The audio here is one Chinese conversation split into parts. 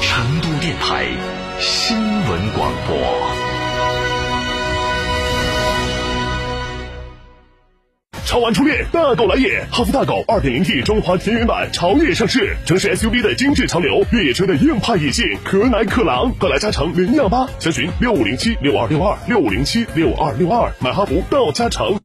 成都电台新闻广播。超玩初恋，大狗来也！哈弗大狗 2.0T 中华田园版潮野上市，城市 SUV 的精致潮流，越野车的硬派野性，可奶可狼，快来加诚零幺八，详询六五零七六二六二六五零七六二六二，买哈弗到加诚。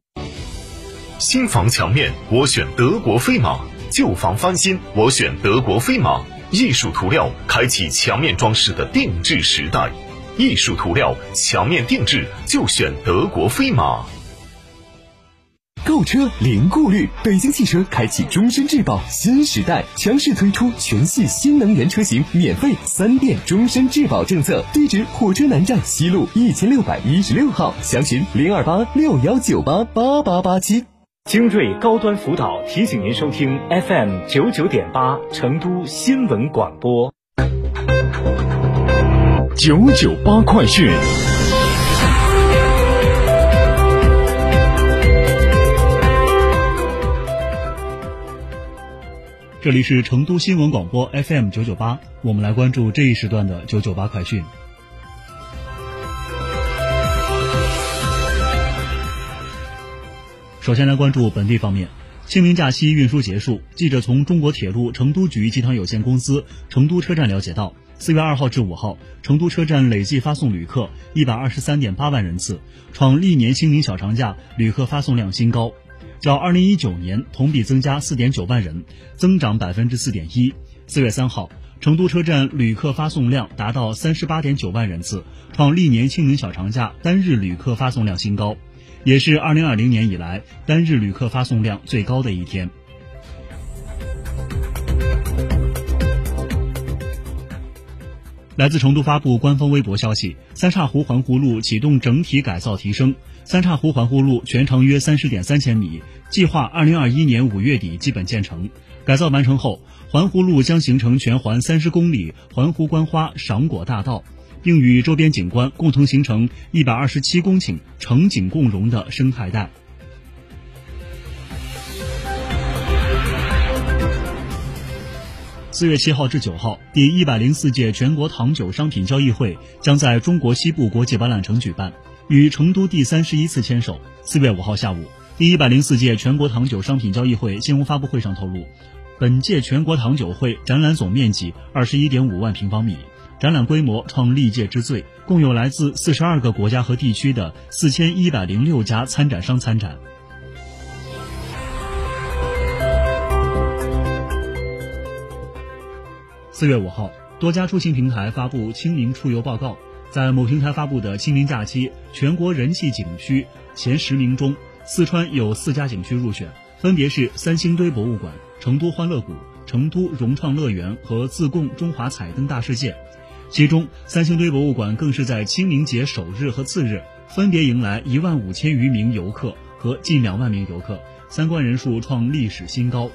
新房墙面，我选德国飞马；旧房翻新，我选德国飞马。艺术涂料，开启墙面装饰的定制时代。艺术涂料，墙面定制就选德国飞马。购车零顾虑，北京汽车开启终身质保新时代，强势推出全系新能源车型免费三电终身质保政策。地址：火车南站西路一千六百一十六号，详询零二八六幺九八八八八七。精锐高端辅导提醒您收听 FM 九九点八成都新闻广播。九九八快讯。这里是成都新闻广播 FM 九九八，我们来关注这一时段的九九八快讯。首先来关注本地方面，清明假期运输结束。记者从中国铁路成都局集团有限公司成都车站了解到，四月二号至五号，成都车站累计发送旅客一百二十三点八万人次，创历年清明小长假旅客发送量新高，较二零一九年同比增加四点九万人，增长百分之四点一。四月三号，成都车站旅客发送量达到三十八点九万人次，创历年清明小长假单日旅客发送量新高。也是二零二零年以来单日旅客发送量最高的一天。来自成都发布官方微博消息，三岔湖环湖路启动整体改造提升。三岔湖环湖路全长约三十点三千米，计划二零二一年五月底基本建成。改造完成后，环湖路将形成全环三十公里环湖观花赏果大道。并与周边景观共同形成一百二十七公顷城景共融的生态带。四月七号至九号，第一百零四届全国糖酒商品交易会将在中国西部国际博览城举办，与成都第三十一次牵手。四月五号下午，第一百零四届全国糖酒商品交易会新闻发布会上透露，本届全国糖酒会展览总面积二十一点五万平方米。展览规模创历届之最，共有来自四十二个国家和地区的四千一百零六家参展商参展。四月五号，多家出行平台发布清明出游报告，在某平台发布的清明假期全国人气景区前十名中，四川有四家景区入选，分别是三星堆博物馆、成都欢乐谷、成都融创乐园和自贡中华彩灯大世界。其中，三星堆博物馆更是在清明节首日和次日分别迎来一万五千余名游客和近两万名游客，参观人数创历史新高。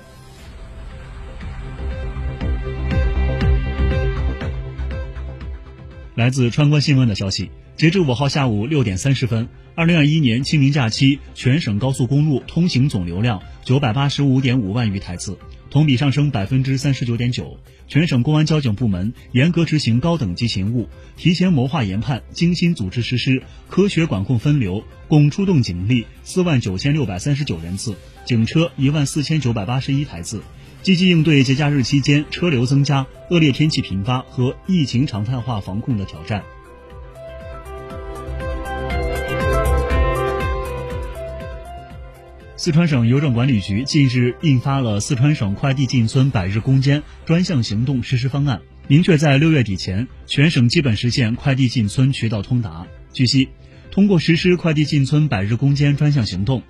来自川观新闻的消息，截至五号下午六点三十分，二零二一年清明假期全省高速公路通行总流量九百八十五点五万余台次。同比上升百分之三十九点九。全省公安交警部门严格执行高等级勤务，提前谋划研判，精心组织实施，科学管控分流，共出动警力四万九千六百三十九人次，警车一万四千九百八十一台次，积极应对节假日期间车流增加、恶劣天气频发和疫情常态化防控的挑战。四川省邮政管理局近日印发了《四川省快递进村百日攻坚专项行动实施方案》，明确在六月底前，全省基本实现快递进村渠道通达。据悉，通过实施快递进村百日攻坚专项行动，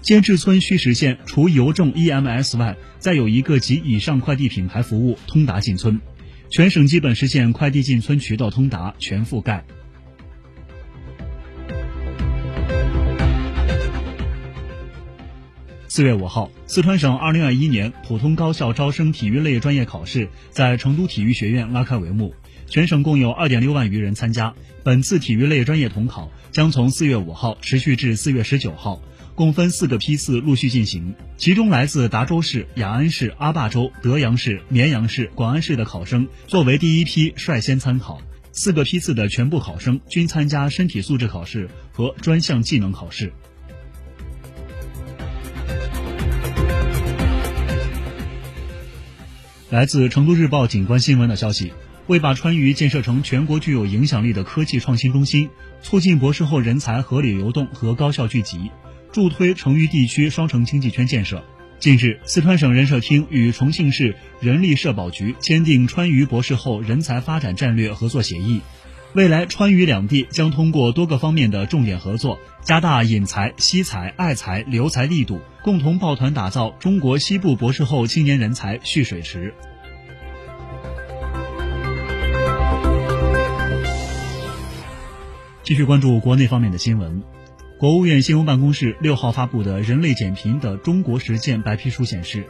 监制村需实现除邮政 EMS 外，再有一个及以上快递品牌服务通达进村。全省基本实现快递进村渠道通达全覆盖。四月五号，四川省二零二一年普通高校招生体育类专业考试在成都体育学院拉开帷幕，全省共有二点六万余人参加。本次体育类专业统考将从四月五号持续至四月十九号，共分四个批次陆续进行。其中，来自达州市、雅安市、阿坝州、德阳市、绵阳市、广安市的考生作为第一批率先参考。四个批次的全部考生均参加身体素质考试和专项技能考试。来自成都日报景观新闻的消息，为把川渝建设成全国具有影响力的科技创新中心，促进博士后人才合理流动和高效聚集，助推成渝地区双城经济圈建设。近日，四川省人社厅与重庆市人力社保局签订川渝博士后人才发展战略合作协议。未来，川渝两地将通过多个方面的重点合作，加大引才、吸才、爱才、留才力度，共同抱团打造中国西部博士后青年人才蓄水池。继续关注国内方面的新闻。国务院新闻办公室六号发布的《人类减贫的中国实践白皮书》显示。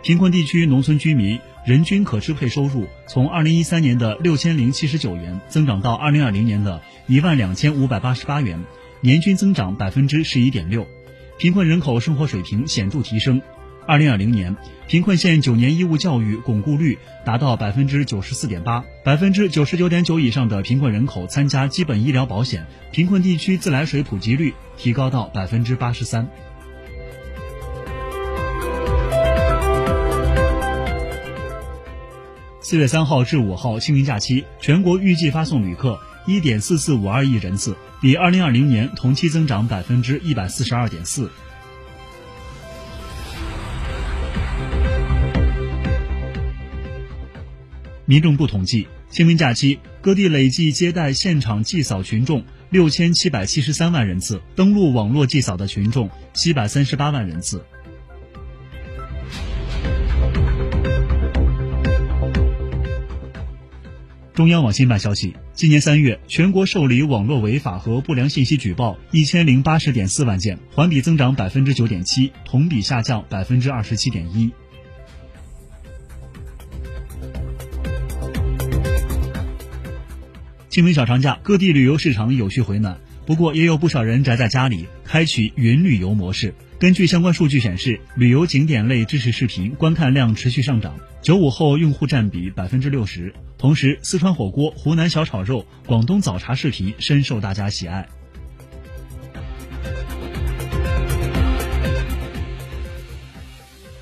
贫困地区农村居民人均可支配收入从二零一三年的六千零七十九元增长到二零二零年的一万两千五百八十八元，年均增长百分之十一点六，贫困人口生活水平显著提升。二零二零年，贫困县九年义务教育巩固率达到百分之九十四点八，百分之九十九点九以上的贫困人口参加基本医疗保险，贫困地区自来水普及率提高到百分之八十三。四月三号至五号清明假期，全国预计发送旅客一点四四五二亿人次，比二零二零年同期增长百分之一百四十二点四。民政部统计，清明假期各地累计接待现场祭扫群众六千七百七十三万人次，登录网络祭扫的群众七百三十八万人次。中央网信办消息，今年三月，全国受理网络违法和不良信息举报一千零八十点四万件，环比增长百分之九点七，同比下降百分之二十七点一。清明小长假，各地旅游市场有序回暖，不过也有不少人宅在家里，开启云旅游模式。根据相关数据显示，旅游景点类知识视频观看量持续上涨，九五后用户占比百分之六十。同时，四川火锅、湖南小炒肉、广东早茶视频深受大家喜爱。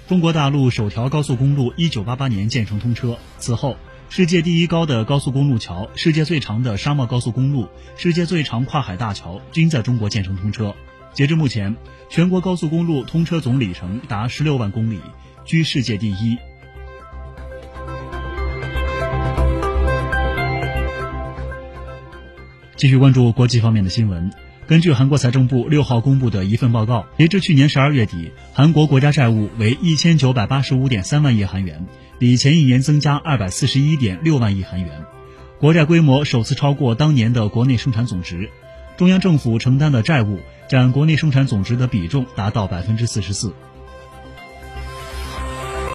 中国大陆首条高速公路一九八八年建成通车，此后，世界第一高的高速公路桥、世界最长的沙漠高速公路、世界最长跨海大桥均在中国建成通车。截至目前，全国高速公路通车总里程达十六万公里，居世界第一。继续关注国际方面的新闻。根据韩国财政部六号公布的一份报告，截至去年十二月底，韩国国家债务为一千九百八十五点三万亿韩元，比前一年增加二百四十一点六万亿韩元，国债规模首次超过当年的国内生产总值。中央政府承担的债务占国内生产总值的比重达到百分之四十四。